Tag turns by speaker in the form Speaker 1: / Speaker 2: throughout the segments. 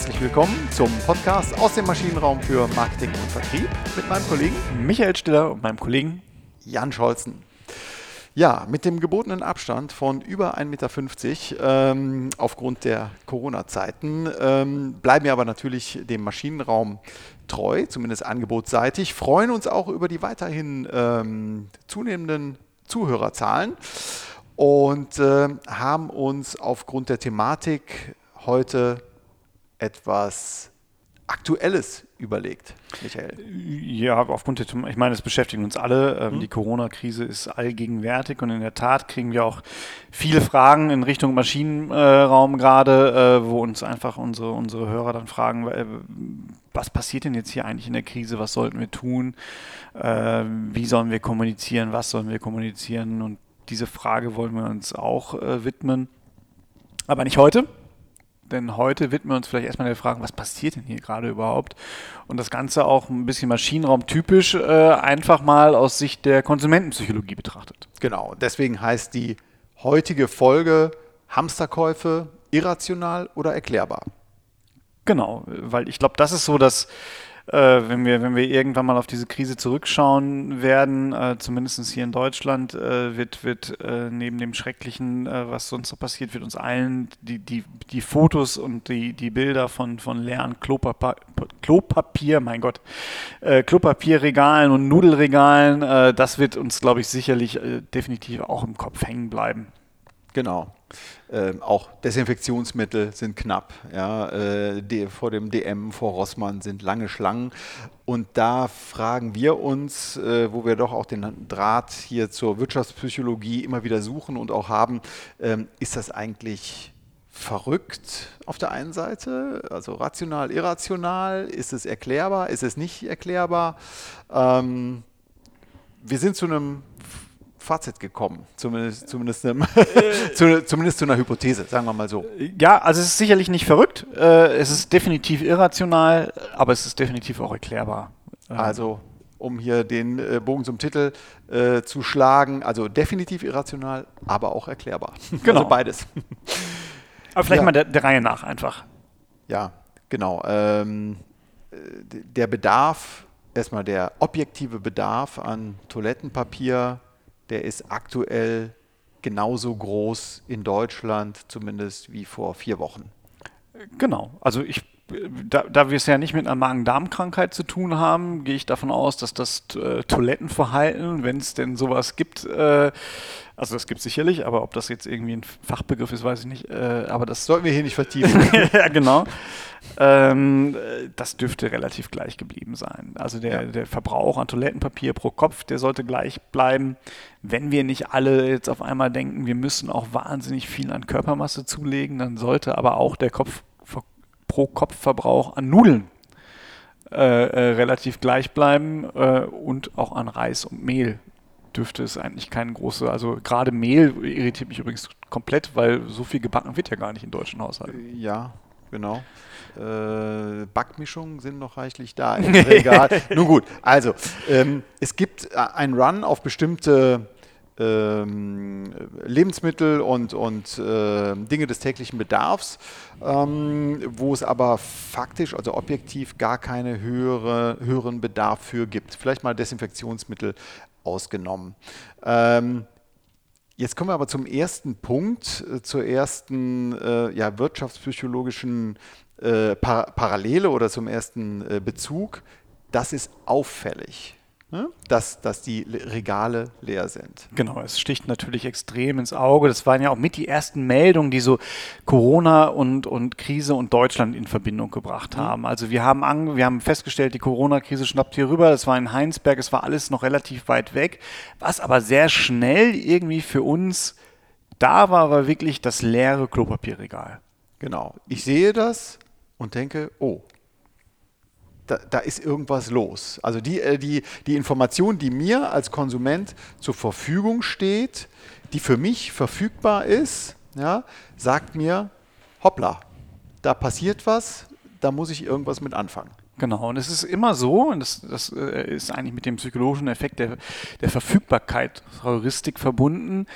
Speaker 1: Herzlich willkommen zum Podcast aus dem Maschinenraum für Marketing und Vertrieb mit meinem Kollegen
Speaker 2: Michael Stiller und meinem Kollegen
Speaker 1: Jan Scholzen. Ja, mit dem gebotenen Abstand von über 1,50 Meter ähm, aufgrund der Corona-Zeiten ähm, bleiben wir aber natürlich dem Maschinenraum treu, zumindest angebotsseitig, freuen uns auch über die weiterhin ähm, zunehmenden Zuhörerzahlen und äh, haben uns aufgrund der Thematik heute etwas Aktuelles überlegt,
Speaker 2: Michael? Ja, aufgrund der, ich meine, es beschäftigt uns alle. Ähm, mhm. Die Corona-Krise ist allgegenwärtig und in der Tat kriegen wir auch viele Fragen in Richtung Maschinenraum gerade, äh, wo uns einfach unsere, unsere Hörer dann fragen, äh, was passiert denn jetzt hier eigentlich in der Krise? Was sollten wir tun? Äh, wie sollen wir kommunizieren? Was sollen wir kommunizieren? Und diese Frage wollen wir uns auch äh, widmen. Aber nicht heute, denn heute widmen wir uns vielleicht erstmal der Frage, was passiert denn hier gerade überhaupt? Und das Ganze auch ein bisschen maschinenraumtypisch äh, einfach mal aus Sicht der Konsumentenpsychologie betrachtet.
Speaker 1: Genau, deswegen heißt die heutige Folge Hamsterkäufe irrational oder erklärbar?
Speaker 2: Genau, weil ich glaube, das ist so das äh, wenn, wir, wenn wir irgendwann mal auf diese Krise zurückschauen werden, äh, zumindest hier in Deutschland, äh, wird, wird äh, neben dem Schrecklichen, äh, was sonst so passiert, wird uns allen die, die, die Fotos und die, die Bilder von, von leeren Klopapier, Klopapier mein Gott, äh, Klopapierregalen und Nudelregalen, das wird uns, glaube ich, sicherlich definitiv auch im Kopf hängen bleiben.
Speaker 1: Genau. Ähm, auch Desinfektionsmittel sind knapp. Ja, äh, die, vor dem DM, vor Rossmann sind lange Schlangen. Und da fragen wir uns, äh, wo wir doch auch den Draht hier zur Wirtschaftspsychologie immer wieder suchen und auch haben, ähm, ist das eigentlich verrückt auf der einen Seite, also rational, irrational? Ist es erklärbar? Ist es nicht erklärbar? Ähm, wir sind zu einem Fazit gekommen, zumindest, zumindest, einem, zu, zumindest zu einer Hypothese, sagen wir mal so.
Speaker 2: Ja, also es ist sicherlich nicht verrückt, äh, es ist definitiv irrational, aber es ist definitiv auch erklärbar.
Speaker 1: Ähm, also, um hier den äh, Bogen zum Titel äh, zu schlagen, also definitiv irrational, aber auch erklärbar.
Speaker 2: Genau. Also beides. Aber vielleicht ja. mal der, der, Reihe nach einfach.
Speaker 1: Ja, genau. Ähm, der Bedarf, erstmal der objektive Bedarf an Toilettenpapier der ist aktuell genauso groß in Deutschland, zumindest wie vor vier Wochen.
Speaker 2: Genau. Also ich da, da wir es ja nicht mit einer Magen-Darm-Krankheit zu tun haben, gehe ich davon aus, dass das äh, Toilettenverhalten, wenn es denn sowas gibt, äh, also das gibt es sicherlich, aber ob das jetzt irgendwie ein Fachbegriff ist, weiß ich nicht. Äh, aber das sollten wir hier nicht vertiefen. ja, genau. Ähm, das dürfte relativ gleich geblieben sein. Also der, ja. der Verbrauch an Toilettenpapier pro Kopf, der sollte gleich bleiben. Wenn wir nicht alle jetzt auf einmal denken, wir müssen auch wahnsinnig viel an Körpermasse zulegen, dann sollte aber auch der Kopf pro Kopfverbrauch an Nudeln äh, äh, relativ gleich bleiben äh, und auch an Reis und Mehl dürfte es eigentlich keine große, also gerade Mehl irritiert mich übrigens komplett, weil so viel gebacken wird ja gar nicht in deutschen Haushalten.
Speaker 1: Ja, genau. Äh, Backmischungen sind noch reichlich da im Regal. Nun gut, also ähm, es gibt einen Run auf bestimmte ähm, Lebensmittel und, und äh, Dinge des täglichen Bedarfs, ähm, wo es aber faktisch, also objektiv, gar keine höhere, höheren Bedarf für gibt. Vielleicht mal Desinfektionsmittel ausgenommen. Ähm, Jetzt kommen wir aber zum ersten Punkt, äh, zur ersten äh, ja, wirtschaftspsychologischen äh, Par Parallele oder zum ersten äh, Bezug. Das ist auffällig. Ne? dass, dass die Regale leer sind.
Speaker 2: Genau, es sticht natürlich extrem ins Auge. Das waren ja auch mit die ersten Meldungen, die so Corona und, und Krise und Deutschland in Verbindung gebracht mhm. haben. Also wir haben, an, wir haben festgestellt, die Corona-Krise schnappt hier rüber. Das war in Heinsberg, es war alles noch relativ weit weg. Was aber sehr schnell irgendwie für uns da war, war wirklich das leere Klopapierregal.
Speaker 1: Genau. Ich sehe das und denke, oh, da, da, ist irgendwas los. Also die, äh, die, die Information, die mir als Konsument zur Verfügung steht, die für mich verfügbar ist, ja, sagt mir, hoppla, da passiert was, da muss ich irgendwas mit anfangen.
Speaker 2: Genau, und es ist immer so, und das, das äh, ist eigentlich mit dem psychologischen Effekt der, der Verfügbarkeit Heuristik verbunden,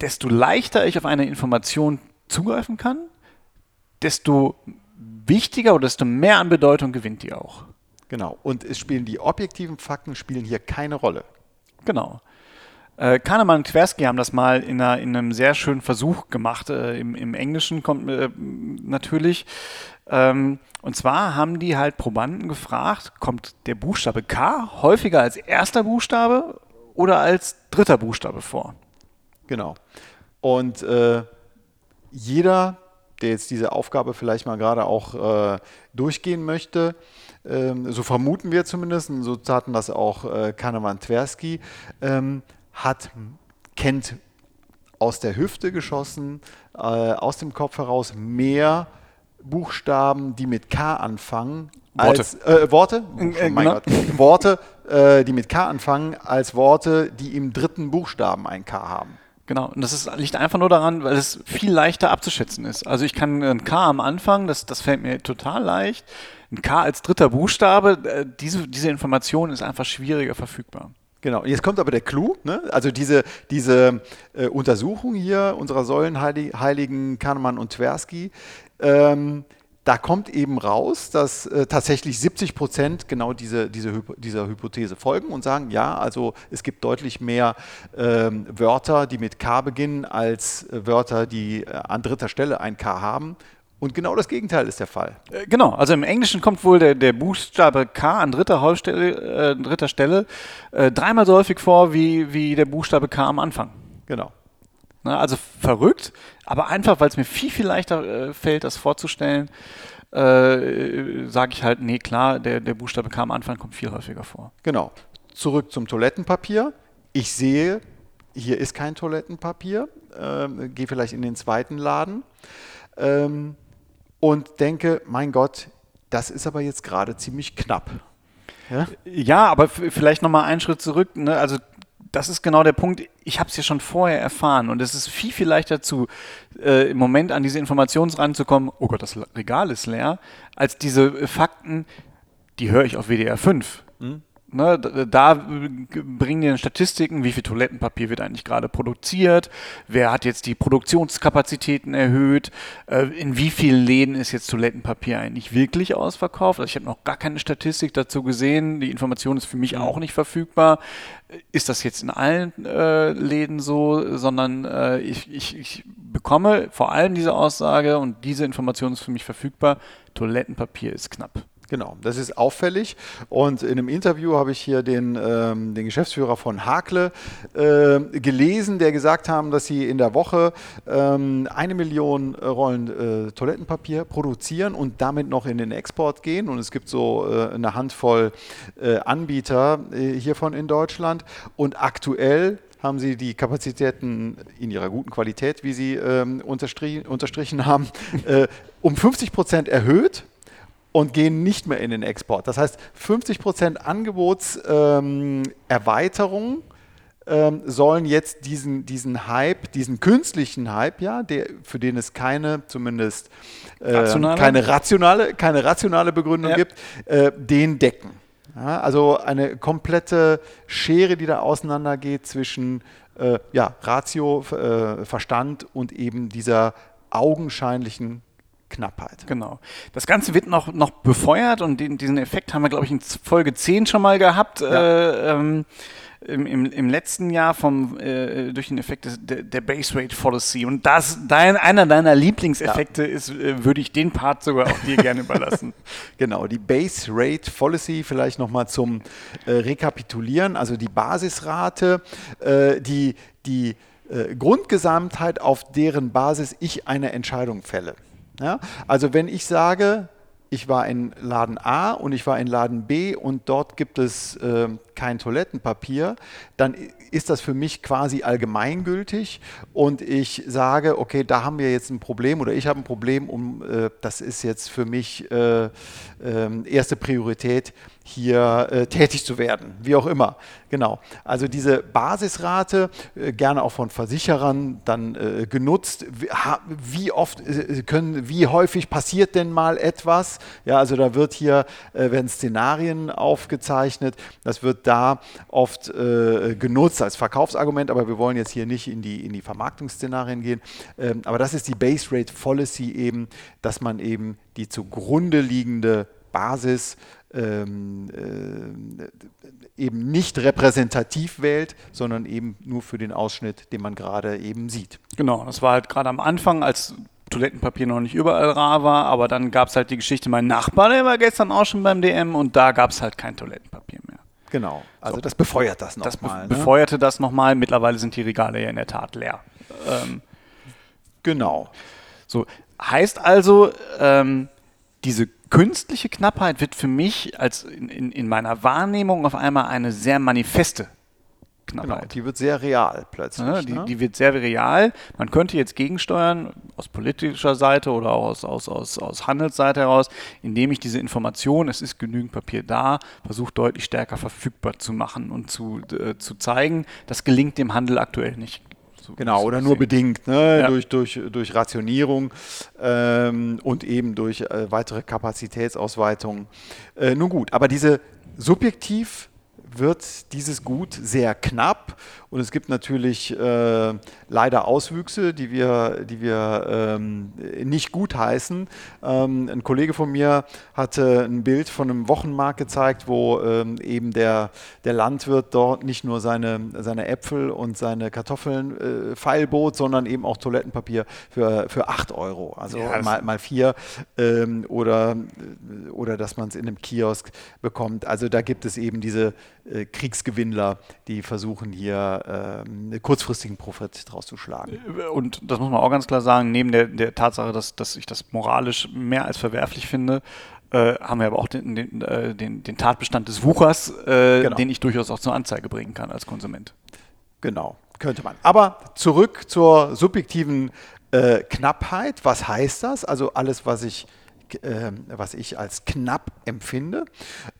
Speaker 2: desto leichter ich auf eine Information zugreifen kann, desto wichtiger oder desto mehr an Bedeutung gewinnt die auch.
Speaker 1: Genau. Und es spielen die objektiven Fakten spielen hier keine Rolle.
Speaker 2: Genau. Äh, Kahnemann und Tversky haben das mal in, einer, in einem sehr schönen Versuch gemacht. Äh, im, im, Englischen kommt äh, natürlich. Ähm, und zwar haben die halt Probanden gefragt, kommt der Buchstabe K häufiger als erster Buchstabe oder als dritter Buchstabe vor?
Speaker 1: Genau. Und äh, jeder, der jetzt diese Aufgabe vielleicht mal gerade auch äh, durchgehen möchte, ähm, so vermuten wir zumindest, und so taten das auch äh, Kahnemann Tversky, ähm, hat, kennt aus der Hüfte geschossen, äh, aus dem Kopf heraus mehr Buchstaben, die mit K anfangen,
Speaker 2: Worte.
Speaker 1: als äh, Worte, oh,
Speaker 2: Äh,
Speaker 1: mein
Speaker 2: genau.
Speaker 1: Gott, Worte, äh, die mit K anfangen, als Worte, die im dritten Buchstaben ein K haben.
Speaker 2: Genau, und das ist, liegt einfach nur daran, weil es viel leichter abzuschätzen ist. Also ich kann ein K am Anfang, das, das fällt mir total leicht. Ein K als dritter Buchstabe, äh, diese, diese Information ist einfach schwieriger verfügbar.
Speaker 1: Genau, jetzt kommt aber der Clou, ne? also diese, diese äh, Untersuchung hier unserer Säulenheiligen Kahnemann und Tversky, ähm, da kommt eben raus, dass äh, tatsächlich 70 Prozent genau diese, diese dieser Hypothese folgen und sagen, ja, also es gibt deutlich mehr ähm, Wörter, die mit K beginnen, als äh, Wörter, die äh, an dritter Stelle ein K haben. Und genau das Gegenteil ist der Fall.
Speaker 2: Äh, Genau, also im Englischen kommt wohl der, der Buchstabe K an dritter, Hauptstelle, äh, dritter Stelle äh, dreimal so häufig vor wie, wie der Buchstabe K am Anfang.
Speaker 1: Genau.
Speaker 2: Ne, also verrückt, aber einfach, weil es mir viel, viel leichter äh, fällt, das vorzustellen, äh, sage ich halt, nee, klar, der, der Buchstabe K am Anfang kommt viel häufiger vor.
Speaker 1: Genau. Zurück zum Toilettenpapier. Ich sehe, hier ist kein Toilettenpapier. Ähm, Gehe vielleicht in den zweiten Laden ähm, und denke, mein Gott, das ist aber jetzt gerade ziemlich knapp. Ja?
Speaker 2: Ja, aber vielleicht nochmal einen Schritt zurück. Ne? Also das ist genau der Punkt. Ich habe es ja schon vorher erfahren und es ist viel, viel leichter zu, äh, im Moment an diese Informationen ranzukommen, oh Gott, das Regal ist leer, als diese äh, Fakten, die höre ich auf WDR 5. Ne, da, bringen die dann Statistiken, wie viel Toilettenpapier wird eigentlich gerade produziert, wer hat jetzt die Produktionskapazitäten erhöht, äh, in wie vielen Läden ist jetzt Toilettenpapier eigentlich wirklich ausverkauft. Also ich habe noch gar keine Statistik dazu gesehen, die Information ist für mich auch nicht verfügbar. Ist das jetzt in allen äh, Läden so, sondern äh, ich, ich, ich bekomme vor allem diese Aussage und diese Information ist für mich verfügbar, Toilettenpapier ist knapp.
Speaker 1: Genau, das ist auffällig. Und in einem Interview habe ich hier den, ähm, den Geschäftsführer von Hakle äh, gelesen, der gesagt haben, dass sie in der Woche ähm, eine Million Rollen äh, Toilettenpapier produzieren und damit noch in den Export gehen. Und es gibt so äh, eine Handvoll äh, Anbieter äh, hiervon in Deutschland. Und aktuell haben sie die Kapazitäten in ihrer guten Qualität, wie sie ähm, unterstri unterstrichen haben, äh, um 50 Prozent erhöht und gehen nicht mehr in den Export. Das heißt, 50% Angebotserweiterung ähm, sollen jetzt diesen, diesen Hype, diesen künstlichen Hype, ja, der, für den es keine, zumindest äh,
Speaker 2: Rationale?
Speaker 1: keine, rationale, keine rationale Begründung
Speaker 2: Ja.
Speaker 1: gibt, äh, den decken. Ja, also eine komplette Schere, die da auseinandergeht zwischen äh, ja, Ratio, äh, Verstand und eben dieser augenscheinlichen Knappheit.
Speaker 2: Genau. Das Ganze wird noch, noch befeuert und den, diesen Effekt haben wir, glaube ich, in Folge 10 schon mal gehabt.
Speaker 1: Ja.
Speaker 2: Äh, ähm, im, im, Im letzten Jahr vom, äh, durch den Effekt des, der, der Base Rate Fallacy. Und das dein, einer deiner Lieblingseffekte ist, äh, würde ich den Part sogar auch dir gerne überlassen.
Speaker 1: Genau, die Base Rate Policy vielleicht nochmal zum äh, Rekapitulieren. Also die Basisrate, äh, die, die äh, Grundgesamtheit, auf deren Basis ich eine Entscheidung fälle. Ja? Also wenn ich sage, ich war in Laden A und ich war in Laden B und dort gibt es äh, kein Toilettenpapier, dann ist das für mich quasi allgemeingültig und ich sage, okay, da haben wir jetzt ein Problem oder ich habe ein Problem und äh, das ist jetzt für mich äh, ähm, erste Priorität, hier äh, tätig zu werden, wie auch immer. Genau. Also diese Basisrate, äh, gerne auch von Versicherern dann äh, genutzt. Wie, oft äh, können, wie häufig passiert denn mal etwas? Ja, also da wird hier, äh, werden Szenarien aufgezeichnet. Das wird da oft äh, genutzt als Verkaufsargument, aber wir wollen jetzt hier nicht in die, in die Vermarktungsszenarien gehen. Ähm, aber das ist die Base Rate Policy eben, dass man eben die zugrunde liegende Basis ähm, äh, eben nicht repräsentativ wählt, sondern eben nur für den Ausschnitt, den man gerade eben sieht.
Speaker 2: Genau, das war halt gerade am Anfang, als Toilettenpapier noch nicht überall rar war, aber dann gab es halt die Geschichte, mein Nachbar, der war gestern auch schon beim DM und da gab es halt kein Toilettenpapier mehr.
Speaker 1: Genau, also so. das befeuert das
Speaker 2: nochmal. Das be ne? befeuerte das nochmal, mittlerweile sind die Regale ja in der Tat leer. Ähm,
Speaker 1: genau.
Speaker 2: So, heißt also, ähm, diese künstliche Knappheit wird für mich als in, in, in meiner Wahrnehmung auf einmal eine sehr manifeste
Speaker 1: Knappheit. Genau, die wird sehr real plötzlich. Ja,
Speaker 2: die, ne? die, wird sehr real. Man könnte jetzt gegensteuern, aus politischer Seite oder auch aus, aus, aus, aus Handelsseite heraus, indem ich diese Information, es ist genügend Papier da, versuche deutlich stärker verfügbar zu machen und zu, äh, zu zeigen. Das gelingt dem Handel aktuell nicht.
Speaker 1: So genau, oder nur bedingt, ne? Ja. durch, durch, durch Rationierung ähm, und eben durch äh, weitere Kapazitätsausweitungen. Äh, nun gut, aber diese subjektiv wird dieses Gut sehr knapp und es gibt natürlich äh, leider Auswüchse, die wir, die wir ähm, nicht gut heißen. Ähm, ein Kollege von mir hatte ein Bild von einem Wochenmarkt gezeigt, wo ähm, eben der, der Landwirt dort nicht nur seine, seine Äpfel und seine Kartoffeln äh, feilbot, sondern eben auch Toilettenpapier für, für 8 Euro. Also ja, mal, mal vier ähm, oder, oder dass man es in einem Kiosk bekommt. Also da gibt es eben diese äh, Kriegsgewinnler, die versuchen hier äh, kurzfristigen Profit draus zu schlagen.
Speaker 2: Und das muss man auch ganz klar sagen, neben der, der Tatsache, dass, dass ich das moralisch mehr als verwerflich finde, äh, haben wir aber auch den, den, äh, den, den Tatbestand des Wuchers, äh, genau. den ich durchaus auch zur Anzeige bringen kann als Konsument.
Speaker 1: Genau, könnte man. Aber zurück zur subjektiven äh, Knappheit. Was heißt das? Also alles, was ich äh, was ich als knapp empfinde,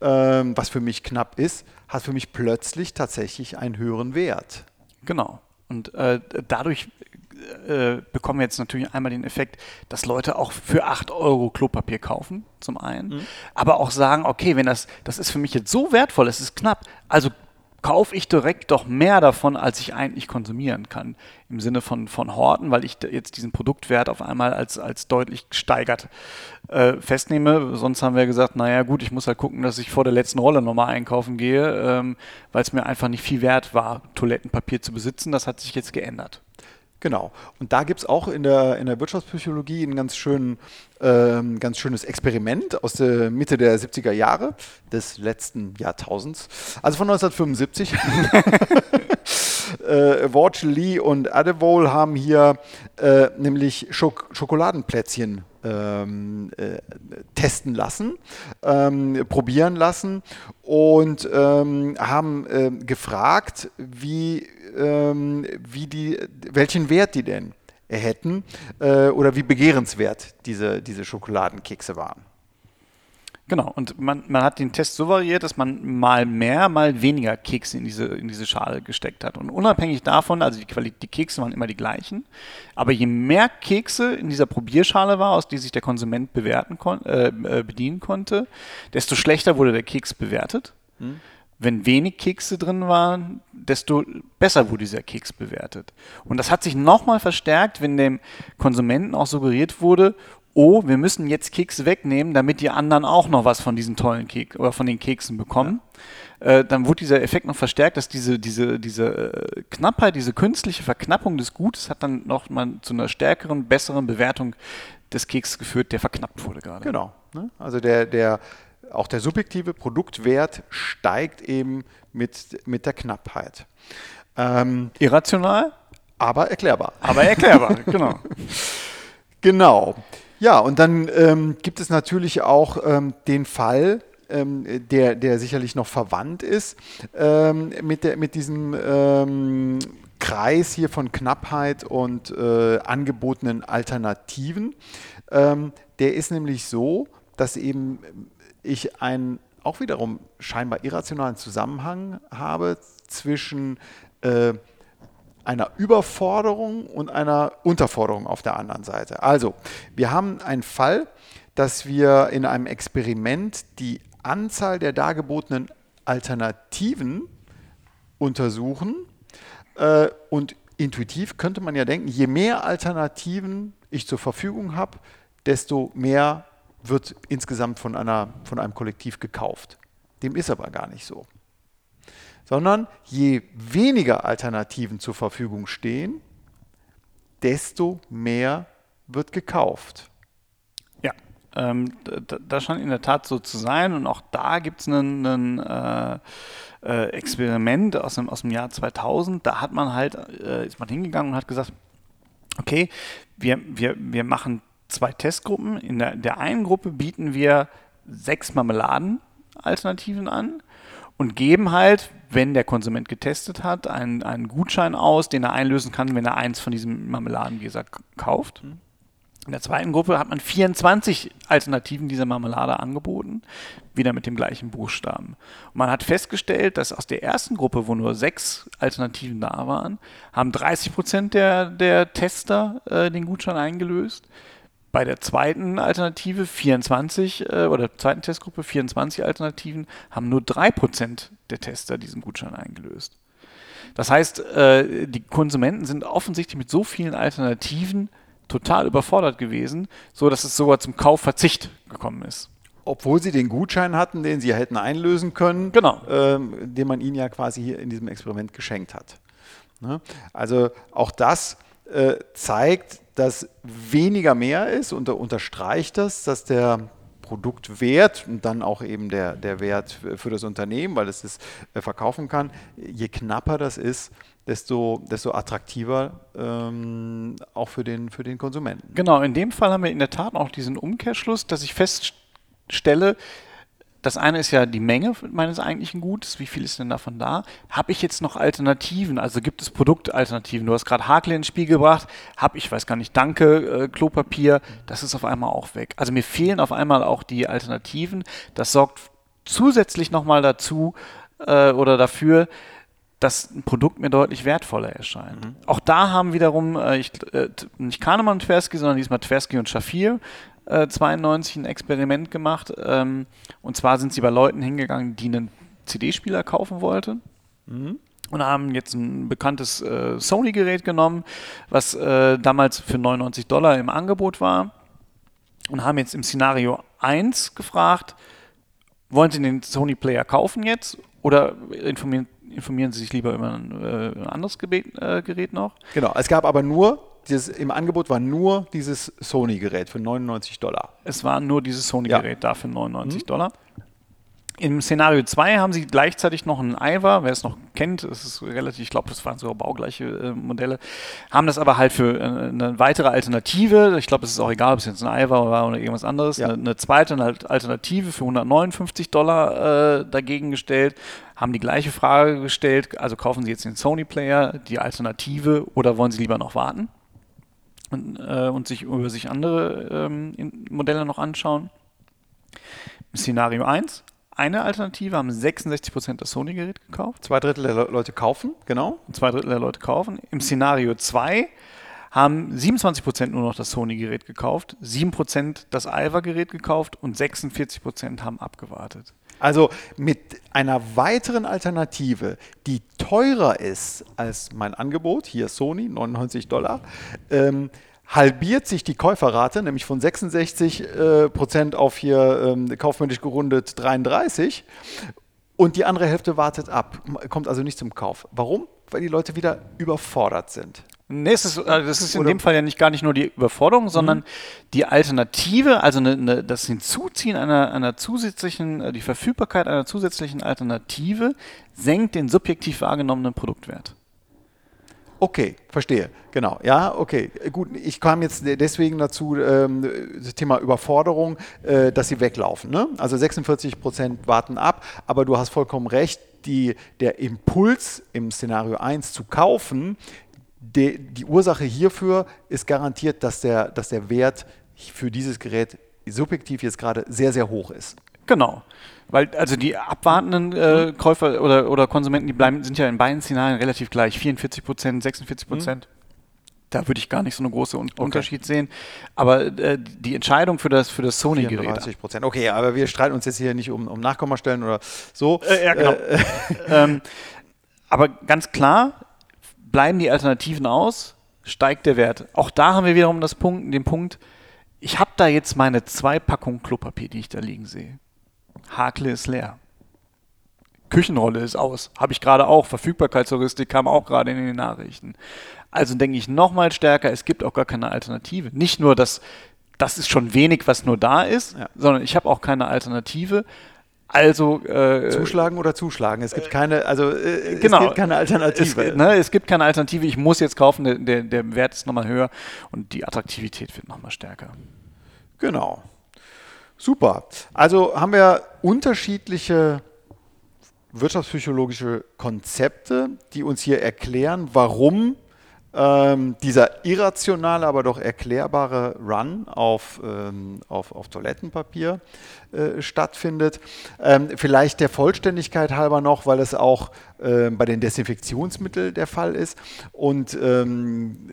Speaker 1: äh, was für mich knapp ist, hat für mich plötzlich tatsächlich einen höheren Wert.
Speaker 2: Genau. Und äh, dadurch äh, bekommen wir jetzt natürlich einmal den Effekt, dass Leute auch für 8 Euro Klopapier kaufen, zum einen, mhm. aber auch sagen, okay, wenn das, das ist für mich jetzt so wertvoll, es ist knapp, also kaufe ich direkt doch mehr davon, als ich eigentlich konsumieren kann. Im Sinne von, von Horten, weil ich jetzt diesen Produktwert auf einmal als, als deutlich gesteigert äh, festnehme. Sonst haben wir gesagt, naja gut, ich muss halt gucken, dass ich vor der letzten Rolle nochmal einkaufen gehe, ähm, weil es mir einfach nicht viel wert war, Toilettenpapier zu besitzen. Das hat sich jetzt geändert.
Speaker 1: Genau. Und da gibt es auch in der, in der Wirtschaftspsychologie ein ganz, schön, ähm, ganz schönes Experiment aus der Mitte der 70er Jahre des letzten Jahrtausends, also von 1975. äh, Worch, Lee und Adewole haben hier äh, nämlich Schok Schokoladenplätzchen ähm, äh, testen lassen, ähm, probieren lassen und ähm, haben äh, gefragt, wie ähm, wie die, welchen Wert die denn hätten äh, oder wie begehrenswert diese, diese Schokoladenkekse waren.
Speaker 2: Genau, und man, man hat den Test so variiert, dass man mal mehr, mal weniger Kekse in diese, in diese Schale gesteckt hat. Und unabhängig davon, also die, Qualität, die Kekse waren immer die gleichen, aber je mehr Kekse in dieser Probierschale war, aus der sich der Konsument bewerten kon äh, äh bedienen konnte, desto schlechter wurde der Keks bewertet. Hm wenn wenig Kekse drin waren, desto besser wurde dieser Keks bewertet. Und das hat sich nochmal verstärkt, wenn dem Konsumenten auch suggeriert wurde, oh, wir müssen jetzt Kekse wegnehmen, damit die anderen auch noch was von diesen tollen Keksen oder von den Keksen bekommen. Ja. Äh, dann wurde dieser Effekt noch verstärkt, dass diese, diese, diese äh, Knappheit, diese künstliche Verknappung des Gutes hat dann nochmal zu einer stärkeren, besseren Bewertung des Keks geführt, der verknappt wurde gerade.
Speaker 1: Genau. Ne? Also der, der auch der subjektive Produktwert steigt eben mit, mit der Knappheit.
Speaker 2: Ähm, Irrational?
Speaker 1: Aber erklärbar.
Speaker 2: Aber erklärbar, genau.
Speaker 1: Genau. Ja, und dann ähm, gibt es natürlich auch ähm, den Fall, ähm, der, der sicherlich noch verwandt ist ähm, mit, der, mit diesem ähm, Kreis hier von Knappheit und äh, angebotenen Alternativen. Ähm, der ist nämlich so, dass eben ich einen auch wiederum scheinbar irrationalen Zusammenhang habe zwischen äh, einer Überforderung und einer Unterforderung auf der anderen Seite. Also, wir haben einen Fall, dass wir in einem Experiment die Anzahl der dargebotenen Alternativen untersuchen. Äh, und intuitiv könnte man ja denken, je mehr Alternativen ich zur Verfügung habe, desto mehr wird insgesamt von, einer, von einem Kollektiv gekauft. Dem ist aber gar nicht so. Sondern je weniger Alternativen zur Verfügung stehen, desto mehr wird gekauft.
Speaker 2: Ja, ähm, das scheint in der Tat so zu sein. Und auch da gibt es ein äh, äh, Experiment aus dem, aus dem Jahr 2000. Da hat man halt, äh, ist man hingegangen und hat gesagt, okay, wir, wir, wir machen zwei Testgruppen. In der, der einen Gruppe bieten wir sechs Marmeladen-Alternativen an und geben halt, wenn der Konsument getestet hat, einen, einen Gutschein aus, den er einlösen kann, wenn er eins von diesen Marmeladengläser kauft. In der zweiten Gruppe hat man 24 Alternativen dieser Marmelade angeboten, wieder mit dem gleichen Buchstaben. Und man hat festgestellt, dass aus der ersten Gruppe, wo nur sechs Alternativen da waren, haben 30 Prozent der, der Tester äh, den Gutschein eingelöst. Bei der zweiten Alternative 24 äh, oder zweiten Testgruppe 24 Alternativen haben nur 3% der Tester diesen Gutschein eingelöst. Das heißt, äh, die Konsumenten sind offensichtlich mit so vielen Alternativen total überfordert gewesen, so dass es sogar zum Kaufverzicht gekommen ist.
Speaker 1: Obwohl sie den Gutschein hatten, den sie hätten einlösen können,
Speaker 2: genau.
Speaker 1: ähm, den man ihnen ja quasi hier in diesem Experiment geschenkt hat. Ne? Also auch das äh, zeigt, dass weniger mehr ist und unterstreicht das, dass der Produktwert und dann auch eben der, der Wert für das Unternehmen, weil es es äh, verkaufen kann, je knapper das ist, desto, desto attraktiver ähm, auch für den, für den Konsumenten.
Speaker 2: Genau, in dem Fall haben wir in der Tat auch diesen Umkehrschluss, dass ich feststelle, das eine ist ja die Menge meines eigentlichen Gutes. Wie viel ist denn davon da? Habe ich jetzt noch Alternativen? Also gibt es Produktalternativen? Du hast gerade Hakle ins Spiel gebracht. Habe ich, weiß gar nicht, Danke, äh, Klopapier. Das ist auf einmal auch weg. Also mir fehlen auf einmal auch die Alternativen. Das sorgt zusätzlich nochmal dazu äh, oder dafür, dass ein Produkt mir deutlich wertvoller erscheint. Mhm. Auch da haben wiederum, äh, ich, äh, nicht Kahnemann und Tversky, sondern diesmal Tversky und Schafir äh, 92 ein Experiment gemacht. Ähm, und zwar sind sie bei Leuten hingegangen, die einen CD-Spieler kaufen wollten. Mhm. Und haben jetzt ein bekanntes äh, Sony-Gerät genommen, was äh, damals für 99 Dollar im Angebot war. Und haben jetzt im Szenario 1 gefragt, wollen Sie den Sony-Player kaufen jetzt oder informieren, informieren Sie sich lieber über ein, äh, ein anderes Gerät, äh, Gerät noch?
Speaker 1: Genau, es gab aber nur dieses, im Angebot war nur dieses Sony-Gerät für 99 Dollar.
Speaker 2: Es war nur dieses Sony-Gerät ja. da für 99 mhm. Dollar. Im Szenario 2 haben sie gleichzeitig noch einen Ivar, wer es noch kennt, es ist relativ, ich glaube, das waren sogar baugleiche äh, Modelle, haben das aber halt für äh, eine weitere Alternative, ich glaube, es ist auch egal, ob es jetzt ein Ivar war oder irgendwas anderes, ja. eine, eine, zweite Alternative für 159 Dollar äh, dagegen gestellt, haben die gleiche Frage gestellt, also kaufen Sie jetzt den Sony-Player, die Alternative, oder wollen Sie lieber noch warten? Und, äh, und sich über sich andere ähm, Modelle noch anschauen. Szenario 1, eine Alternative haben 66% das Sony-Gerät gekauft.
Speaker 1: Zwei Drittel der Leute kaufen, genau.
Speaker 2: Zwei Drittel der Leute kaufen. Im Szenario 2 haben 27% nur noch das Sony-Gerät gekauft, 7% das Alva-Gerät gekauft und 46% haben abgewartet.
Speaker 1: Also mit einer weiteren Alternative, die teurer ist als mein Angebot, hier Sony, 99 Dollar, ähm, halbiert sich die Käuferrate, nämlich von 66 äh, Prozent auf hier ähm, kaufmännisch gerundet 33 und die andere Hälfte wartet ab, kommt also nicht zum Kauf. Warum? Weil die Leute wieder überfordert sind.
Speaker 2: Nee, es ist, also das ist in Oder dem Fall ja nicht gar nicht nur die Überforderung, sondern mhm. die Alternative, also eine, eine, das Hinzuziehen einer, einer zusätzlichen, äh, die Verfügbarkeit einer zusätzlichen Alternative senkt den subjektiv wahrgenommenen Produktwert.
Speaker 1: Okay, verstehe. Genau. Ja, okay. Gut, ich kam jetzt deswegen dazu, ähm, das Thema Überforderung, äh, dass sie weglaufen. Ne? Also 46 Prozent warten ab, aber du hast vollkommen recht, die, der Impuls im Szenario 1 zu kaufen, de, die Ursache hierfür ist garantiert, dass der, dass der Wert für dieses Gerät subjektiv jetzt gerade sehr, sehr hoch ist.
Speaker 2: Genau. Weil also die abwartenden äh, mhm. Käufer oder, oder Konsumenten, die bleiben, sind ja in beiden Szenarien relativ gleich. 44 Prozent, 46 Prozent. Mhm Da würde ich gar nicht so einen großen Un okay. Unterschied sehen. Aber äh, die Entscheidung für das, für das Sony-Gerät.
Speaker 1: 30 Prozent. Okay, aber wir streiten uns jetzt hier nicht um, um Nachkommastellen oder so.
Speaker 2: Äh, ja, genau. Äh, ähm, aber ganz klar, bleiben die Alternativen aus, steigt der Wert. Auch da haben wir wiederum das Punkt, den Punkt, ich habe da jetzt meine zwei Packungen Klopapier, die ich da liegen sehe. Hakle ist leer. Küchenrolle ist aus. Habe ich gerade auch. Verfügbarkeitsheuristik kam auch gerade in den Nachrichten. Also denke ich nochmal stärker, es gibt auch gar keine Alternative. Nicht nur, dass das ist schon wenig, was nur da ist, ja. sondern ich habe auch keine Alternative. Also
Speaker 1: äh, zuschlagen oder zuschlagen. Es gibt keine, also äh, genau, es gibt keine Alternative.
Speaker 2: Es, ne, es, gibt keine Alternative. Ich muss jetzt kaufen. Der, der, der Wert ist nochmal höher und die Attraktivität wird nochmal stärker.
Speaker 1: Genau. Super. Also haben wir unterschiedliche wirtschaftspsychologische Konzepte, die uns hier erklären, warum ähm, dieser irrationale, aber doch erklärbare Run auf, ähm, auf, auf Toilettenpapier äh, stattfindet. Ähm, vielleicht der Vollständigkeit halber noch, weil es auch äh, bei den Desinfektionsmitteln der Fall ist. Und ähm,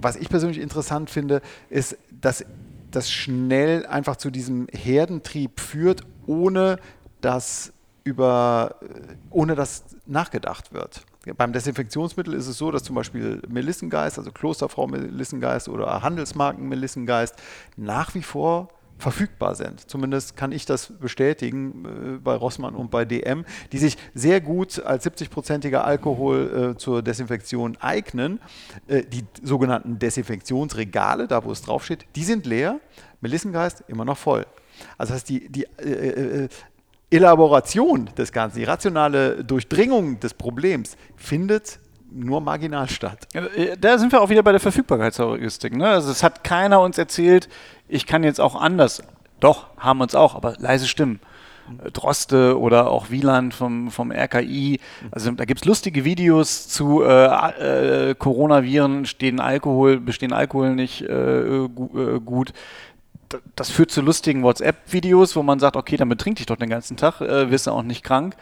Speaker 1: was ich persönlich interessant finde, ist, dass das schnell einfach zu diesem Herdentrieb führt, ohne dass über, äh, ohne dass nachgedacht wird. Beim Desinfektionsmittel ist es so, dass zum Beispiel Melissengeist, also Klosterfrau Melissengeist oder Handelsmarken Melissengeist nach wie vor verfügbar sind. Zumindest kann ich das bestätigen äh, bei Rossmann und bei DM, die sich sehr gut als 70-prozentiger Alkohol äh, zur Desinfektion eignen. Äh, die sogenannten Desinfektionsregale, da wo es draufsteht, die sind leer. Melissengeist immer noch voll. Also das heißt, die, die äh, äh Elaboration des Ganzen, die rationale Durchdringung des Problems findet nur marginal statt.
Speaker 2: Äh, da sind wir auch wieder bei der Verfügbarkeitsheuristik. Ne? Also es hat keiner uns erzählt, ich kann jetzt auch anders. Doch, haben uns auch, aber leise Stimmen. Äh, Droste oder auch Wieland vom, vom RKI. Also da gibt es lustige Videos zu äh, äh, Coronaviren, stehen Alkohol, bestehen Alkohol nicht äh, gu gut das führt zu lustigen WhatsApp-Videos, wo man sagt, okay, dann betrink dich doch den ganzen Tag, äh, wirst du auch nicht krank.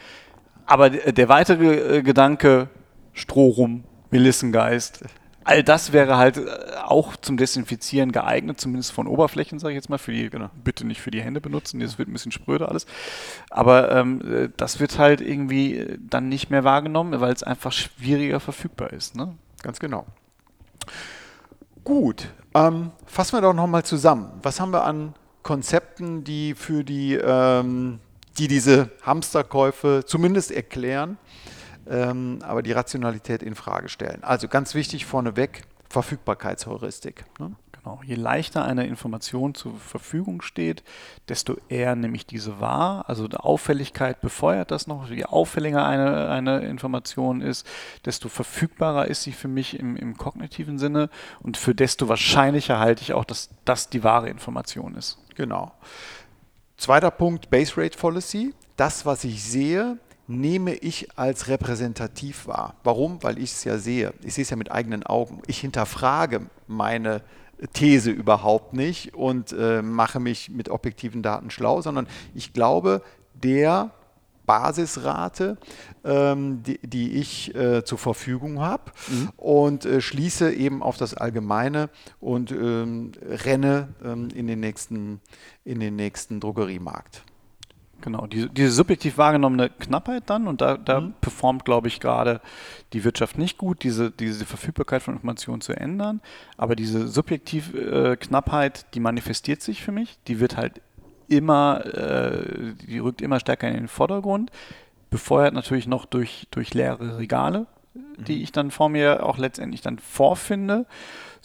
Speaker 2: Aber der weitere äh, Gedanke, Stroh rum, Melissengeist, all das wäre halt äh, auch zum Desinfizieren geeignet, zumindest von Oberflächen, sage ich jetzt mal, für die, genau, bitte nicht für die Hände benutzen, das wird ein bisschen spröde alles. Aber ähm, äh, das wird halt irgendwie dann nicht mehr wahrgenommen, weil es einfach schwieriger verfügbar ist. Ne?
Speaker 1: Ganz genau. Gut, ähm, fassen wir doch nochmal zusammen. Was haben wir an Konzepten, die für die, ähm, die diese Hamsterkäufe zumindest erklären, ähm, aber die Rationalität in Frage stellen? Also ganz wichtig vorneweg Verfügbarkeitsheuristik. Ne?
Speaker 2: Genau. Je leichter eine Information zur Verfügung steht, desto eher nehme ich diese wahr. Also die Auffälligkeit befeuert das noch. Je auffälliger eine, eine Information ist, desto verfügbarer ist sie für mich im, im kognitiven Sinne und für desto wahrscheinlicher halte ich auch, dass das die wahre Information ist.
Speaker 1: Genau. Zweiter Punkt, Base Rate Policy. Das, was ich sehe, nehme ich als repräsentativ wahr. Warum? Weil ich es ja sehe. Ich sehe es ja mit eigenen Augen. Ich hinterfrage meine These überhaupt nicht und äh, mache mich mit objektiven Daten schlau, sondern ich glaube, der Basisrate, ähm, die, die, ich äh, zur Verfügung habe mhm. und äh, schließe eben auf das Allgemeine und ähm, renne ähm, in, den nächsten, in den nächsten Drogeriemarkt.
Speaker 2: Genau, diese, diese subjektiv wahrgenommene Knappheit dann, und da, da mhm. performt, glaube ich, gerade die Wirtschaft nicht gut, diese, diese Verfügbarkeit von Informationen zu ändern. Aber diese subjektiv äh, Knappheit, die manifestiert sich für mich, die wird halt immer, äh, die rückt immer stärker in den Vordergrund, befeuert natürlich noch durch, durch leere Regale, mhm. die ich dann vor mir auch letztendlich dann vorfinde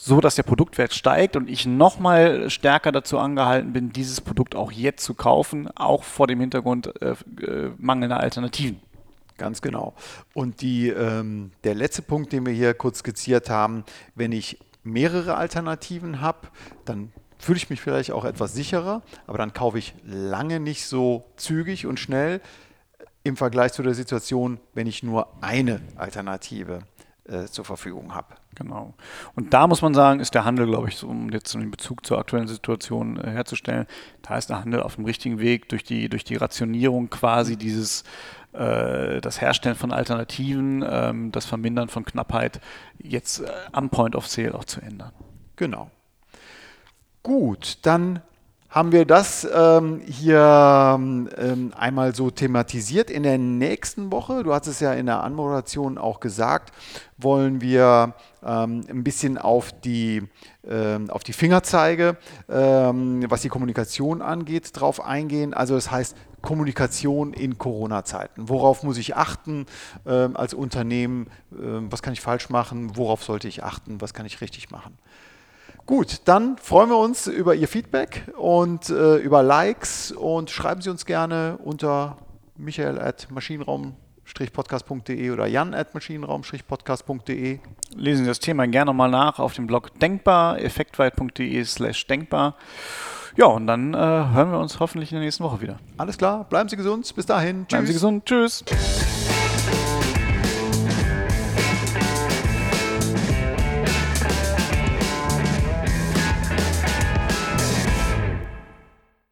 Speaker 2: so dass der Produktwert steigt und ich nochmal stärker dazu angehalten bin, dieses Produkt auch jetzt zu kaufen, auch vor dem Hintergrund äh, äh, mangelnder Alternativen.
Speaker 1: Ganz genau. Und die, ähm, der letzte Punkt, den wir hier kurz skizziert haben, wenn ich mehrere Alternativen habe, dann fühle ich mich vielleicht auch etwas sicherer, aber dann kaufe ich lange nicht so zügig und schnell im Vergleich zu der Situation, wenn ich nur eine Alternative äh, zur Verfügung habe.
Speaker 2: Genau. Und da muss man sagen, ist der Handel, glaube ich, so, um jetzt den Bezug zur aktuellen Situation äh, herzustellen, da ist der Handel auf dem richtigen Weg durch die, durch die Rationierung quasi dieses äh, das Herstellen von Alternativen, ähm, das Vermindern von Knappheit jetzt äh, am Point of Sale auch zu ändern.
Speaker 1: Genau. Gut, dann haben wir das ähm, hier ähm, einmal so thematisiert. In der nächsten Woche, du hast es ja in der Anmoderation auch gesagt, wollen wir ähm, ein bisschen auf die, ähm, auf die Fingerzeige, ähm, was die Kommunikation angeht, drauf eingehen. Also das heißt Kommunikation in Corona-Zeiten. Worauf muss ich achten ähm, als Unternehmen? was kann ich falsch machen? Worauf sollte ich achten? Was kann ich richtig machen? Gut, dann freuen wir uns über Ihr Feedback und äh, über Likes und schreiben Sie uns gerne unter michael at maschinenraum podcastde oder jan at maschinenraum-podcast.de.
Speaker 2: Lesen Sie das Thema gerne nochmal nach auf dem Blog denkbar, effektweit.de slash denkbar. Ja, und dann äh, hören wir uns hoffentlich in der nächsten Woche wieder.
Speaker 1: Alles klar, bleiben Sie gesund, bis dahin.
Speaker 2: Bleiben Sie gesund, tschüss.